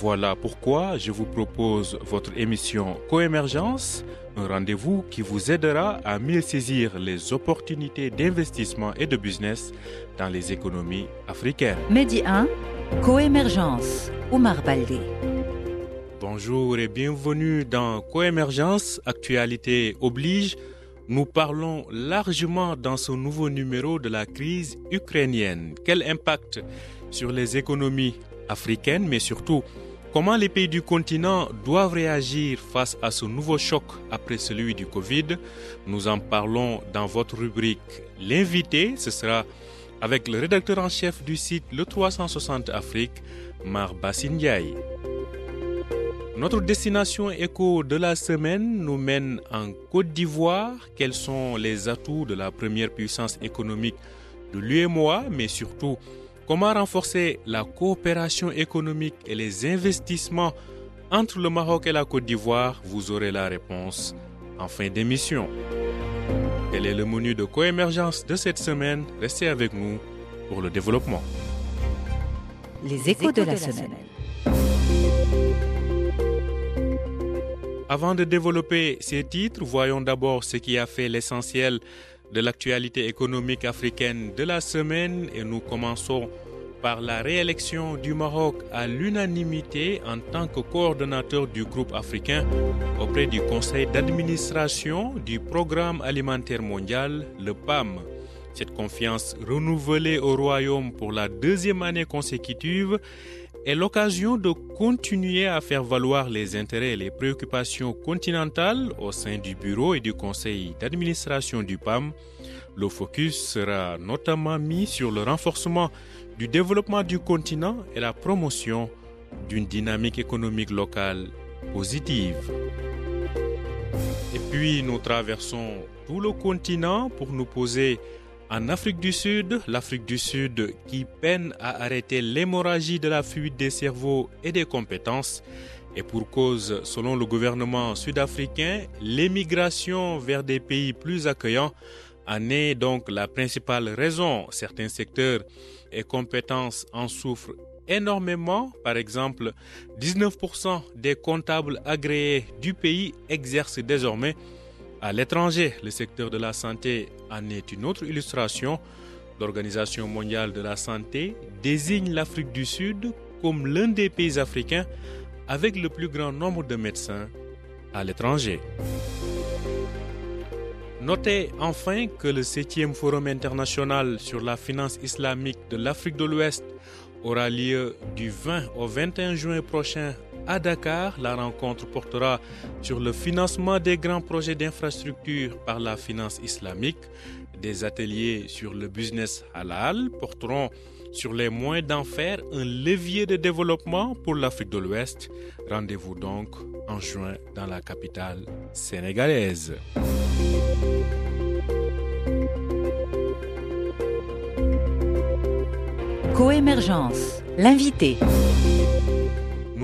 Voilà pourquoi je vous propose votre émission Coémergence, un rendez-vous qui vous aidera à mieux saisir les opportunités d'investissement et de business dans les économies africaines. Medi 1, Coémergence, Omar Baldé. Bonjour et bienvenue dans Coémergence, actualité oblige. Nous parlons largement dans ce nouveau numéro de la crise ukrainienne. Quel impact sur les économies africaines, mais surtout comment les pays du continent doivent réagir face à ce nouveau choc après celui du Covid? Nous en parlons dans votre rubrique L'invité. Ce sera avec le rédacteur en chef du site Le 360 Afrique, Mar Ndiaye. Notre destination éco de la semaine nous mène en Côte d'Ivoire. Quels sont les atouts de la première puissance économique de l'UMOA, mais surtout comment renforcer la coopération économique et les investissements entre le Maroc et la Côte d'Ivoire? Vous aurez la réponse en fin d'émission. Quel est le menu de coémergence de cette semaine? Restez avec nous pour le développement. Les échos de la semaine. Avant de développer ces titres, voyons d'abord ce qui a fait l'essentiel de l'actualité économique africaine de la semaine et nous commençons par la réélection du Maroc à l'unanimité en tant que coordonnateur du groupe africain auprès du conseil d'administration du programme alimentaire mondial, le PAM. Cette confiance renouvelée au Royaume pour la deuxième année consécutive est l'occasion de continuer à faire valoir les intérêts et les préoccupations continentales au sein du bureau et du conseil d'administration du PAM. Le focus sera notamment mis sur le renforcement du développement du continent et la promotion d'une dynamique économique locale positive. Et puis nous traversons tout le continent pour nous poser en Afrique du Sud, l'Afrique du Sud qui peine à arrêter l'hémorragie de la fuite des cerveaux et des compétences. Et pour cause, selon le gouvernement sud-africain, l'émigration vers des pays plus accueillants en est donc la principale raison. Certains secteurs et compétences en souffrent énormément. Par exemple, 19% des comptables agréés du pays exercent désormais à l'étranger, le secteur de la santé en est une autre illustration. L'Organisation mondiale de la santé désigne l'Afrique du Sud comme l'un des pays africains avec le plus grand nombre de médecins à l'étranger. Notez enfin que le 7e Forum international sur la finance islamique de l'Afrique de l'Ouest aura lieu du 20 au 21 juin prochain à Dakar. La rencontre portera sur le financement des grands projets d'infrastructure par la finance islamique. Des ateliers sur le business halal porteront sur les moyens d'en faire un levier de développement pour l'Afrique de l'Ouest. Rendez-vous donc en juin dans la capitale sénégalaise. Coémergence, l'invité.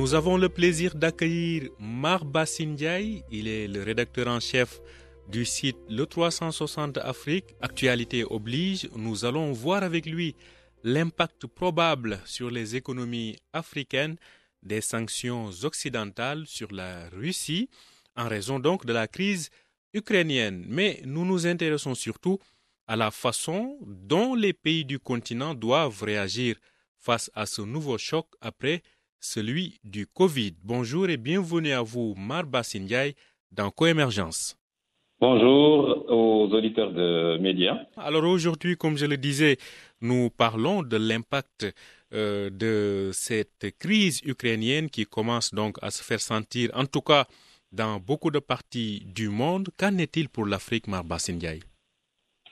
Nous avons le plaisir d'accueillir Mar Ndiaye. Il est le rédacteur en chef du site Le 360 Afrique. Actualité oblige, nous allons voir avec lui l'impact probable sur les économies africaines des sanctions occidentales sur la Russie en raison donc de la crise ukrainienne. Mais nous nous intéressons surtout à la façon dont les pays du continent doivent réagir face à ce nouveau choc après celui du Covid. Bonjour et bienvenue à vous, Marba Ndiaye, dans Coémergence. Bonjour aux auditeurs de médias. Alors aujourd'hui, comme je le disais, nous parlons de l'impact euh, de cette crise ukrainienne qui commence donc à se faire sentir, en tout cas dans beaucoup de parties du monde. Qu'en est-il pour l'Afrique, Marba Ndiaye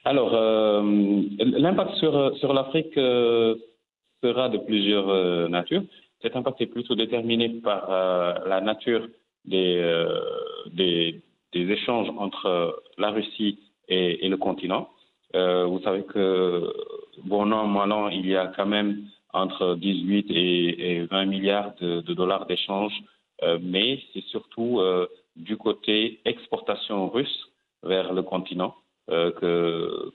Alors, euh, l'impact sur, sur l'Afrique euh, sera de plusieurs natures. Cet impact est plutôt déterminé par la nature des, des échanges entre la Russie et, le continent. vous savez que, bon an, mal an, il y a quand même entre 18 et, 20 milliards de, dollars d'échanges, mais c'est surtout du côté exportation russe vers le continent euh,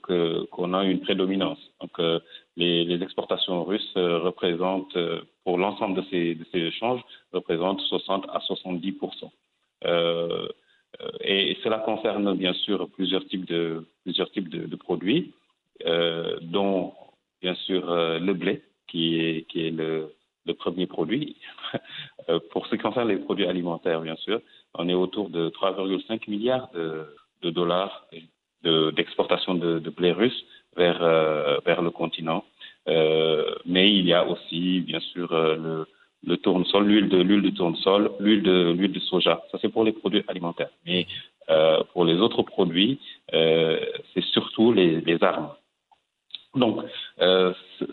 que qu'on a une prédominance. Euh, les, exportations russes euh, représentent pour l'ensemble de ces, échanges représentent 60 à 70 et cela concerne bien sûr plusieurs types de produits, dont bien sûr le blé qui est le, premier produit. pour ce qui concerne les produits alimentaires, bien sûr, on est autour de 3,5 milliards de, dollars d'exportation de, de, blé russe vers, euh, vers le continent. Euh, mais il y a aussi, bien sûr, euh, le, le tournesol, l'huile de l'huile de tournesol, l'huile de l'huile de soja. Ça c'est pour les produits alimentaires. Mais pour les autres produits, c'est surtout les, armes. Donc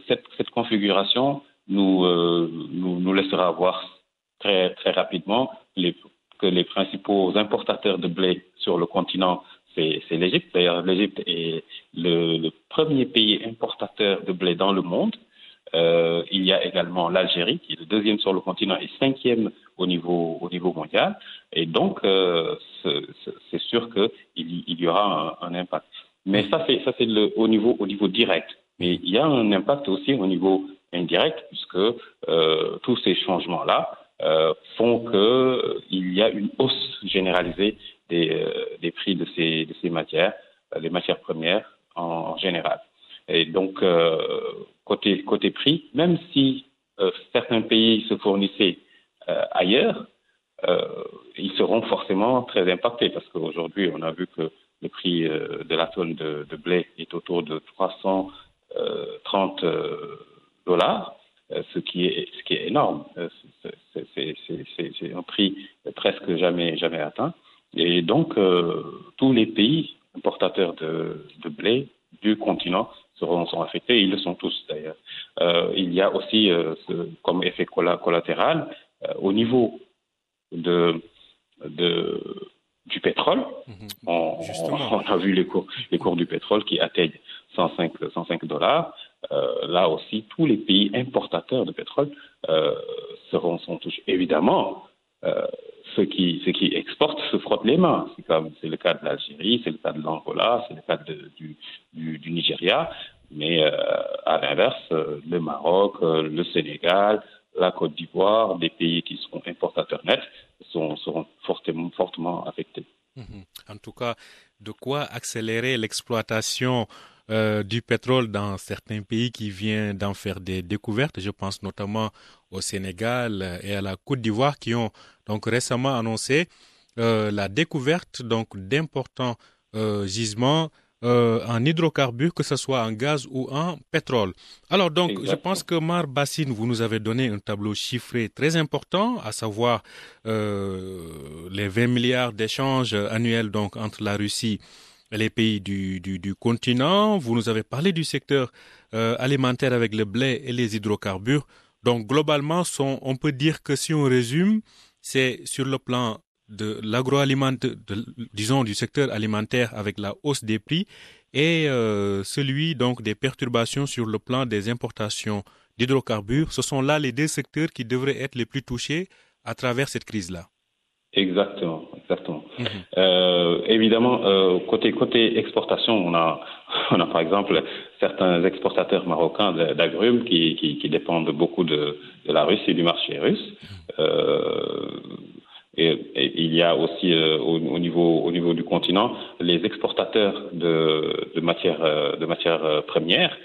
cette, cette, configuration nous, nous, nous laissera voir très très rapidement les, que les principaux importateurs de blé sur le continent c'est l'Égypte. D'ailleurs, l'Égypte est le, premier pays importateur de blé dans le monde. Euh, il y a également l'Algérie, qui est le deuxième sur le continent et cinquième au niveau, au niveau mondial. Et donc, euh, c'est sûr qu'il il y aura un, impact. Mais ça, c'est ça c'est au niveau, au niveau direct. Mais il y a un impact aussi au niveau indirect, puisque euh, tous ces changements-là euh, font qu'il euh, y a une hausse généralisée des, euh, des prix de ces, de ces matières, les matières premières en, général. Et donc, côté, côté prix, même si certains pays se fournissaient ailleurs, ils seront forcément très impactés parce qu'aujourd'hui, on a vu que le prix de la tonne de, de, blé est autour de 330 dollars. Euh, ce qui est ce qui est énorme. Euh, c'est un prix presque jamais jamais atteint. Et donc euh, tous les pays importateurs de, de, blé du continent seront sont affectés. Ils le sont tous d'ailleurs. il y a aussi ce, comme effet collatéral au niveau de, de du pétrole. Mhm. On, on, a vu les cours, les cours du pétrole qui atteignent 105, 105 dollars. Euh, là aussi, tous les pays importateurs de pétrole euh, seront sont touchés. Évidemment, euh, ceux qui exportent se frottent les mains. C'est comme c'est le cas de l'Algérie, c'est le cas de l'Angola, c'est le cas du, Nigeria. Mais euh, à l'inverse, euh, le Maroc, le Sénégal, la Côte d'Ivoire, des pays qui seront importateurs nets, sont, seront fortement, affectés. Mhm. En tout cas, de quoi accélérer l'exploitation euh, du pétrole dans certains pays qui viennent d'en faire des découvertes. Je pense notamment au Sénégal et à la Côte d'Ivoire qui ont donc récemment annoncé euh, la découverte donc d'importants euh, gisements euh, en hydrocarbures, que ce soit en gaz ou en pétrole. Alors donc, Exactement. je pense que Mar Bassine, vous nous avez donné un tableau chiffré très important, à savoir euh, les 20 milliards d'échanges annuels donc entre la Russie et les pays du, du, continent. Vous nous avez parlé du secteur euh, alimentaire avec le blé et les hydrocarbures. Donc globalement, son, on peut dire que si on résume, c'est sur le plan de l'agroalimentaire, disons du secteur alimentaire avec la hausse des prix et euh, celui donc des perturbations sur le plan des importations d'hydrocarbures. Ce sont là les deux secteurs qui devraient être les plus touchés à travers cette crise-là. Exactement. Mmh. Euh, évidemment, euh, côté côté exportation, on a on a par exemple certains exportateurs marocains d'agrumes qui, qui, qui dépendent beaucoup de, de la Russie et du marché russe. Euh, et, et, il y a aussi euh, au, au, niveau au niveau du continent les exportateurs de, de matières euh, de matières euh, premières,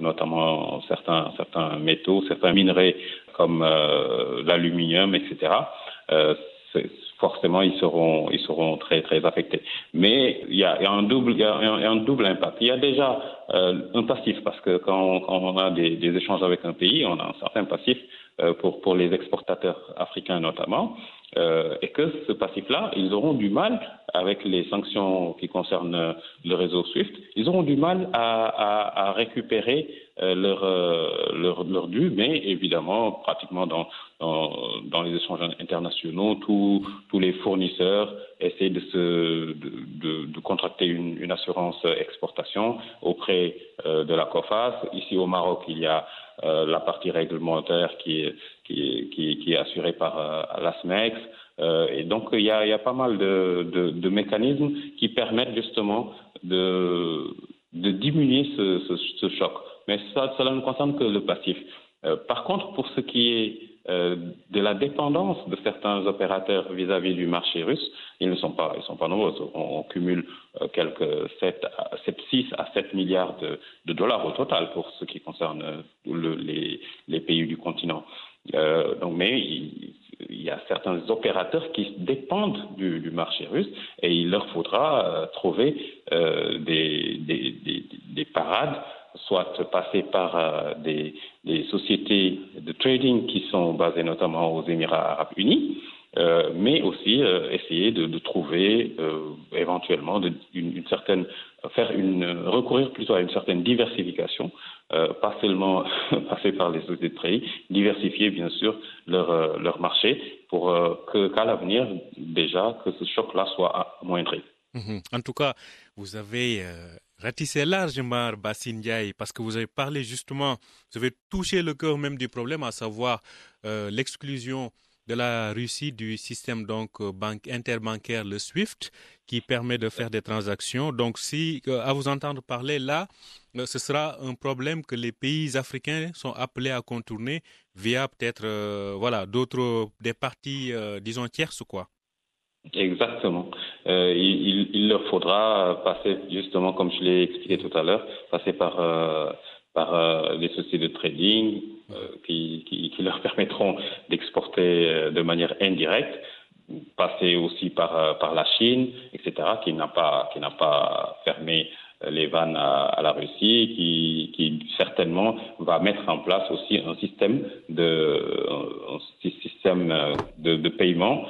notamment certains certains métaux, certains minerais comme l'aluminium, etc. forcément, ils seront ils seront très très affectés. Mais il y a, il y a un double il y a un, double impact. Il y a déjà un passif parce que quand, quand on a des, des, échanges avec un pays, on a un certain passif pour pour les exportateurs africains notamment. Euh, et que ce passif-là, ils auront du mal, avec les sanctions qui concernent le réseau SWIFT, ils auront du mal à, à, à récupérer euh, leur, leur, leur, dû, mais évidemment, pratiquement dans, dans, dans les échanges internationaux, tous, tous les fournisseurs essaient de, se, de, de, contracter une, une, assurance exportation auprès de la COFAS. Ici au Maroc, il y a la partie réglementaire qui est, qui, qui, qui est assurée par l'ASMEX. et donc, il y, a, il y a pas mal de, de, de mécanismes qui permettent justement de, de diminuer ce, ce choc. Mais ça, cela ne concerne que le passif. Euh, par contre, pour ce qui est euh, de la dépendance de certains opérateurs vis-à-vis du marché russe, ils ne sont pas, ils sont pas nombreux. On, cumule euh, quelques 7, 7, 6 à 7 milliards de, de, dollars au total pour ce qui concerne euh, le, les, les, pays du continent. Euh, donc, mais il, y a certains opérateurs qui dépendent du, du marché russe et il leur faudra euh, trouver des, des, des, des parades soit passer par euh, des, sociétés de trading qui sont basées notamment aux Émirats arabes unis, euh, mais aussi euh, essayer de, trouver éventuellement de, une, certaine faire une recourir plutôt à une certaine diversification, pas seulement passer par les sociétés de trading, diversifier bien sûr leur, leur marché pour qu'à l'avenir déjà que ce choc-là soit amoindri. Mmh. En tout cas, vous avez ratissé largement Bassine parce que vous avez parlé justement, vous avez touché le cœur même du problème, à savoir euh, l'exclusion de la Russie du système donc euh, banque interbancaire le SWIFT qui permet de faire des transactions. Donc si euh, à vous entendre parler là, ce sera un problème que les pays africains sont appelés à contourner via peut-être voilà d'autres des parties disons tierces quoi. Exactement. Euh, il, il, leur faudra passer, justement, comme je l'ai expliqué tout à l'heure, passer par, euh, euh, les sociétés de trading euh, qui, leur permettront d'exporter de manière indirecte, passer aussi par, la Chine, etc., qui n'a pas, pas fermé les vannes à, la Russie, qui, qui certainement va mettre en place aussi un système de, un système de, de paiement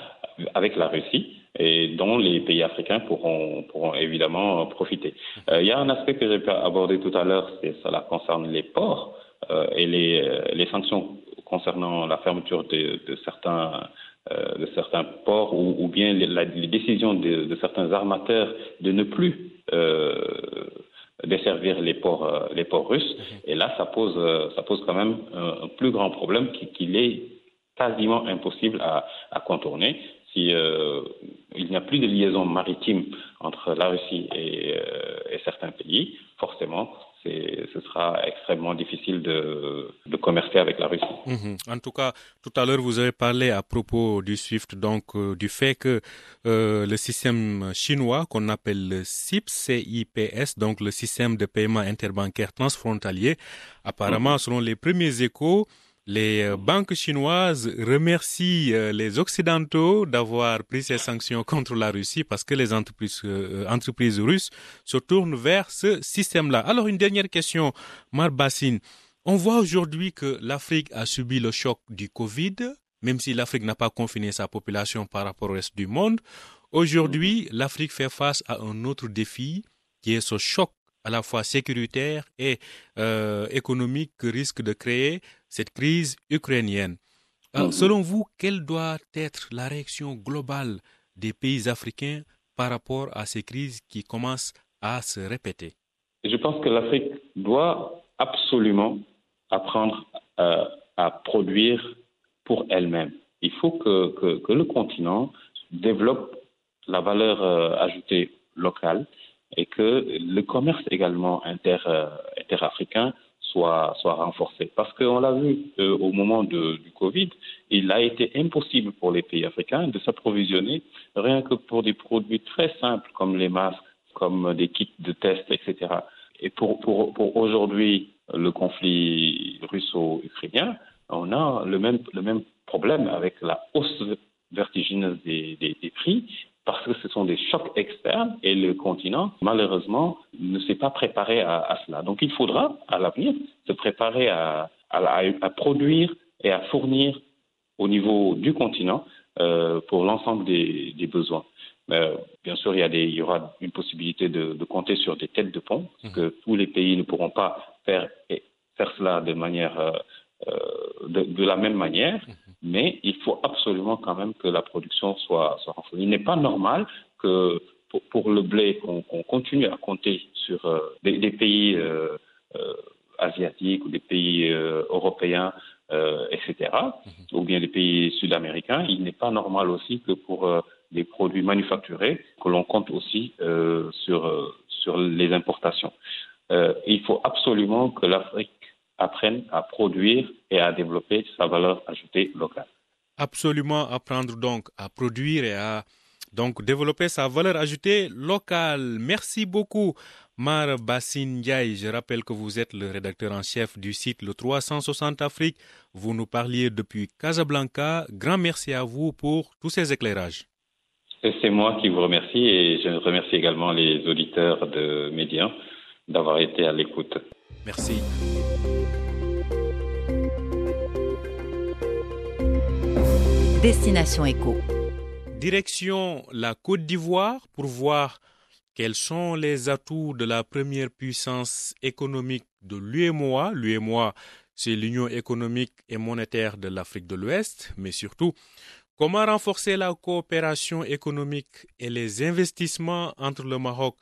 avec la Russie et dont les pays africains pourront, évidemment profiter. Euh, il y a un aspect que j'ai abordé tout à l'heure, c'est cela concerne les ports euh, et les, euh, les, sanctions concernant la fermeture de, certains ports ou, bien les, décisions de, certains armateurs de ne plus desservir les ports russes et là ça pose ça pose quand même un, plus grand problème qu'il qu est quasiment impossible à contourner si euh, il n'y a plus de liaison maritime entre la Russie et, euh, et certains pays, forcément, ce sera extrêmement difficile de, de, commercer avec la Russie. Mmh. En tout cas, tout à l'heure, vous avez parlé à propos du SWIFT, donc euh, du fait que euh, le système chinois qu'on appelle le CIPS, CIPS, donc le système de paiement interbancaire transfrontalier, apparemment, mmh. selon les premiers échos, les euh, banques chinoises remercient euh, les Occidentaux d'avoir pris ces sanctions contre la Russie parce que les entreprises, euh, entreprises russes se tournent vers ce système-là. Alors, une dernière question, Marbassine. On voit aujourd'hui que l'Afrique a subi le choc du Covid, même si l'Afrique n'a pas confiné sa population par rapport au reste du monde. Aujourd'hui, l'Afrique fait face à un autre défi qui est ce choc à la fois sécuritaire et euh, économique que risque de créer cette crise ukrainienne. Alors, selon vous, quelle doit être la réaction globale des pays africains par rapport à ces crises qui commencent à se répéter? Je pense que l'Afrique doit absolument apprendre à, à produire pour elle-même. Il faut que, que, que, le continent développe la valeur euh, ajoutée locale et que le commerce également inter, euh, interafricain soit, soit renforcé. Parce qu'on l'a vu euh, au moment de, du Covid, il a été impossible pour les pays africains de s'approvisionner rien que pour des produits très simples comme les masques, comme des kits de tests, etc. Et pour, aujourd'hui, le conflit russo-ukrainien, on a le même, le même problème avec la hausse vertigineuse des prix parce que ce sont des chocs externes et le continent, malheureusement, ne s'est pas préparé à, à, cela. Donc il faudra, à l'avenir, se préparer à, à, à, produire et à fournir au niveau du continent euh, pour l'ensemble des, des, besoins. Euh, bien sûr, il y, a des, il y aura une possibilité de, de compter sur des têtes de pont, parce que tous les pays ne pourront pas faire faire cela de manière de, de, la même manière, mhm. mais il faut absolument quand même que la production soit, soit renforcée. Il n'est pas normal que pour, pour le blé, qu'on continue à compter sur des, des, pays asiatiques ou des pays européens euh, etc., mhm. ou bien les pays sud-américains, il n'est pas normal aussi que pour euh, des produits manufacturés, que l'on compte aussi euh, sur, sur les importations. il faut absolument que l'Afrique apprenne à produire et à développer sa valeur ajoutée locale. Absolument apprendre donc à produire et à donc développer sa valeur ajoutée locale. Merci beaucoup Mar Bassin Ndiaye, je rappelle que vous êtes le rédacteur en chef du site Le 360 Afrique. Vous nous parliez depuis Casablanca. Grand merci à vous pour tous ces éclairages. C'est moi qui vous remercie et je remercie également les auditeurs de Médias d'avoir été à l'écoute. Merci. Destination Éco. Direction la Côte d'Ivoire pour voir quels sont les atouts de la première puissance économique de l'UEMOA L'UEMOA, c'est l'Union économique et monétaire de l'Afrique de l'Ouest, mais surtout, comment renforcer la coopération économique et les investissements entre le Maroc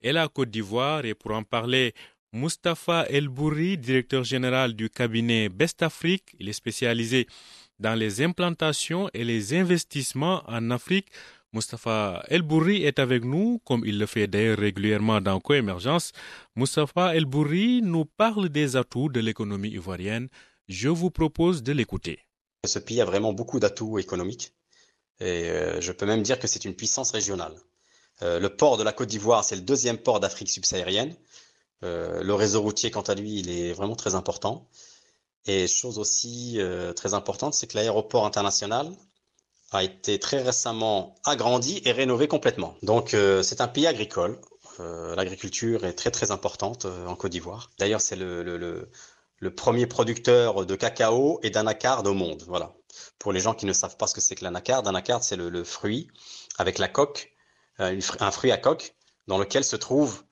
et la Côte d'Ivoire? Et pour en parler, Mustapha El Bourri, directeur général du cabinet Best Afrique, il est spécialisé dans les implantations et les investissements en Afrique. Mustafa El Bourri est avec nous, comme il le fait d'ailleurs régulièrement dans Coémergence. Mustafa El Bourri nous parle des atouts de l'économie ivoirienne. Je vous propose de l'écouter. Ce pays a vraiment beaucoup d'atouts économiques et euh, je peux même dire que c'est une puissance régionale. Euh, le port de la Côte d'Ivoire, c'est le deuxième port d'Afrique subsaharienne. Euh, le réseau routier, quant à lui, il est vraiment très important. Et chose aussi très importante, c'est que l'aéroport international a été très récemment agrandi et rénové complètement. Donc euh, c'est un pays agricole. Euh, l'agriculture est très très importante euh, en Côte d'Ivoire. D'ailleurs c'est le, le, le, premier producteur de cacao et d'anacarde au monde. Voilà. Pour les gens qui ne savent pas ce que c'est que l'anacarde, l'anacarde c'est le, fruit avec la coque, un fruit à coque dans lequel se trouve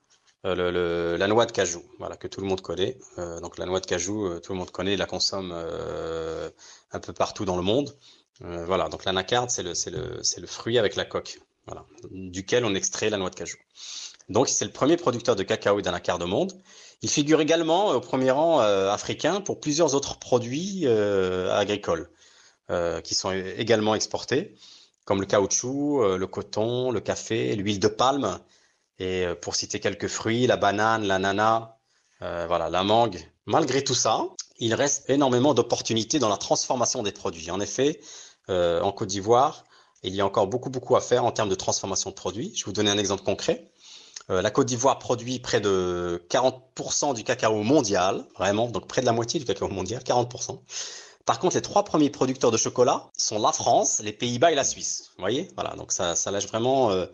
la noix de cajou, voilà que tout le monde connaît. donc la noix de cajou, tout le monde connaît, la consomme un peu partout dans le monde. Euh, voilà, donc l'anacarde, c'est le, le, le, fruit avec la coque, voilà, duquel on extrait la noix de cajou. Donc c'est le premier producteur de cacao et d'anacarde au monde. Il figure également au premier rang euh, africain pour plusieurs autres produits euh, agricoles qui sont également exportés, comme le caoutchouc, le coton, le café, l'huile de palme, et pour citer quelques fruits, la banane, l'ananas, voilà, la mangue. Malgré tout ça, il reste énormément d'opportunités dans la transformation des produits. En effet, euh, en Côte d'Ivoire. Il y a encore beaucoup, beaucoup à faire en termes de transformation de produits. Je vais vous donner un exemple concret. Euh, la Côte d'Ivoire produit près de 40% du cacao mondial, vraiment, donc près de la moitié du cacao mondial, 40%. Par contre, les trois premiers producteurs de chocolat sont la France, les Pays-Bas et la Suisse. Vous voyez? Voilà, donc ça, ça lâche vraiment euh,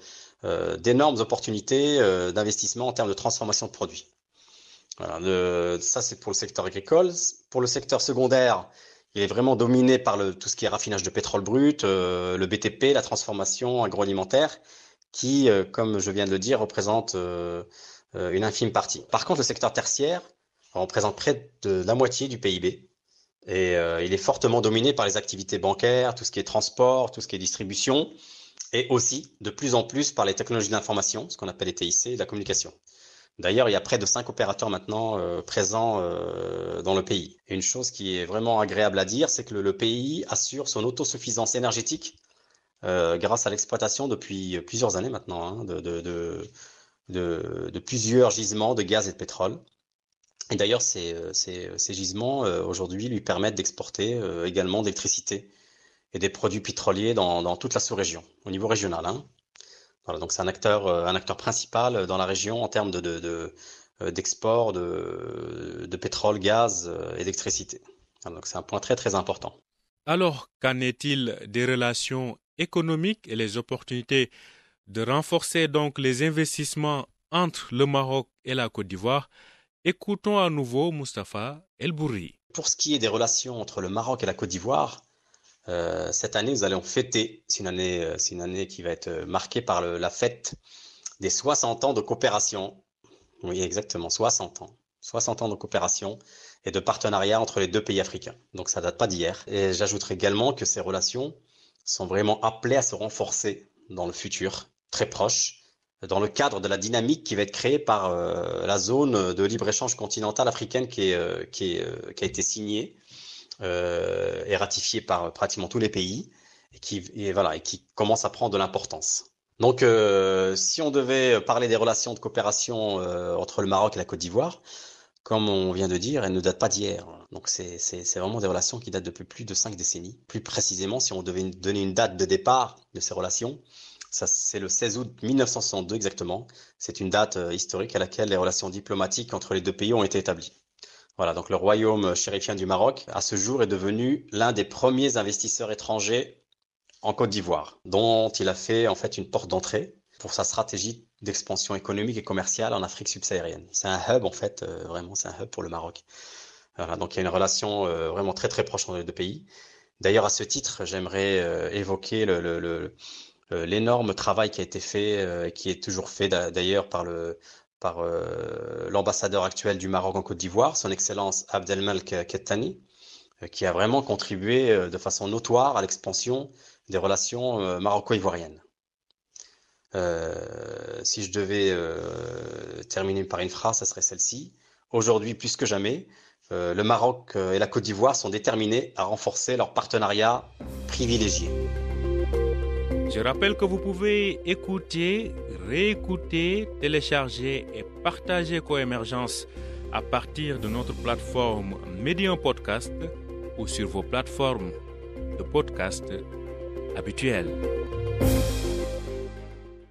d'énormes opportunités d'investissement en termes de transformation de produits. Ça c'est pour le secteur agricole. Pour le secteur secondaire, il est vraiment dominé par tout ce qui est raffinage de pétrole brut, euh, le BTP, la transformation agroalimentaire, qui, euh, comme je viens de le dire, représente euh, une infime partie. Par contre, le secteur tertiaire représente près de la moitié du PIB. Et il est fortement dominé par les activités bancaires, tout ce qui est transport, tout ce qui est distribution, et aussi de plus en plus par les technologies d'information, ce qu'on appelle les TIC, et la communication. D'ailleurs, il y a près de cinq opérateurs maintenant euh, présents euh, dans le pays. Et une chose qui est vraiment agréable à dire, c'est que le, pays assure son autosuffisance énergétique euh, grâce à l'exploitation depuis plusieurs années maintenant hein, de, de, de, plusieurs gisements de gaz et de pétrole. Et d'ailleurs, ces, ces, ces, gisements aujourd'hui lui permettent d'exporter également d'électricité et des produits pétroliers dans, dans toute la sous-région, au niveau régional. Hein donc c'est un acteur, euh, un acteur principal euh, dans la région en termes de, euh, d'export de, de, pétrole, gaz et d'électricité. Donc c'est un point très très important. Alors, qu'en est-il des relations économiques et les opportunités de renforcer donc les investissements entre le Maroc et la Côte d'Ivoire? Écoutons à nouveau Mustapha El Bourri. Pour ce qui est des relations entre le Maroc et la Côte d'Ivoire, euh, cette année, nous allons fêter, c'est une année, euh, c'est une année qui va être euh, marquée par la fête des 60 ans de coopération. Oui, exactement, 60 ans. 60 ans de coopération et de partenariat entre les deux pays africains. Donc ça date pas d'hier. Et j'ajouterai également que ces relations sont vraiment appelées à se renforcer dans le futur, très proche, dans le cadre de la dynamique qui va être créée par la zone de libre-échange continentale africaine qui, a été signée et ratifiée par pratiquement tous les pays et qui, et voilà, et qui commence à prendre de l'importance. Donc, si on devait parler des relations de coopération entre le Maroc et la Côte d'Ivoire, comme on vient de dire, elles ne datent pas d'hier. Donc, c'est vraiment des relations qui datent depuis plus de cinq décennies. Plus précisément, si on devait donner une date de départ de ces relations, c'est le 16 août 1962 exactement. C'est une date euh, historique à laquelle les relations diplomatiques entre les deux pays ont été établies. Voilà, donc le royaume chérifien du Maroc, à ce jour, est devenu l'un des premiers investisseurs étrangers en Côte d'Ivoire, dont il a fait en fait une porte d'entrée pour sa stratégie d'expansion économique et commerciale en Afrique subsaharienne. C'est un hub en fait, euh, vraiment, c'est un hub pour le Maroc. Voilà, donc il y a une relation euh, vraiment très très proche entre les deux pays. D'ailleurs, à ce titre, j'aimerais évoquer euh, l'énorme travail qui a été fait, euh, qui est toujours fait d'ailleurs par le par euh, l'ambassadeur actuel du Maroc en Côte d'Ivoire, son Excellence Abdelmalek Kettani, qui a vraiment contribué de façon notoire à l'expansion des relations maroco-ivoiriennes. si je devais terminer par une phrase, ce serait celle-ci. Aujourd'hui, plus que jamais, le Maroc et la Côte d'Ivoire sont déterminés à renforcer leur partenariat privilégié. Je rappelle que vous pouvez écouter, réécouter, télécharger et partager Coémergence à partir de notre plateforme Medium Podcast ou sur vos plateformes de podcast habituelles.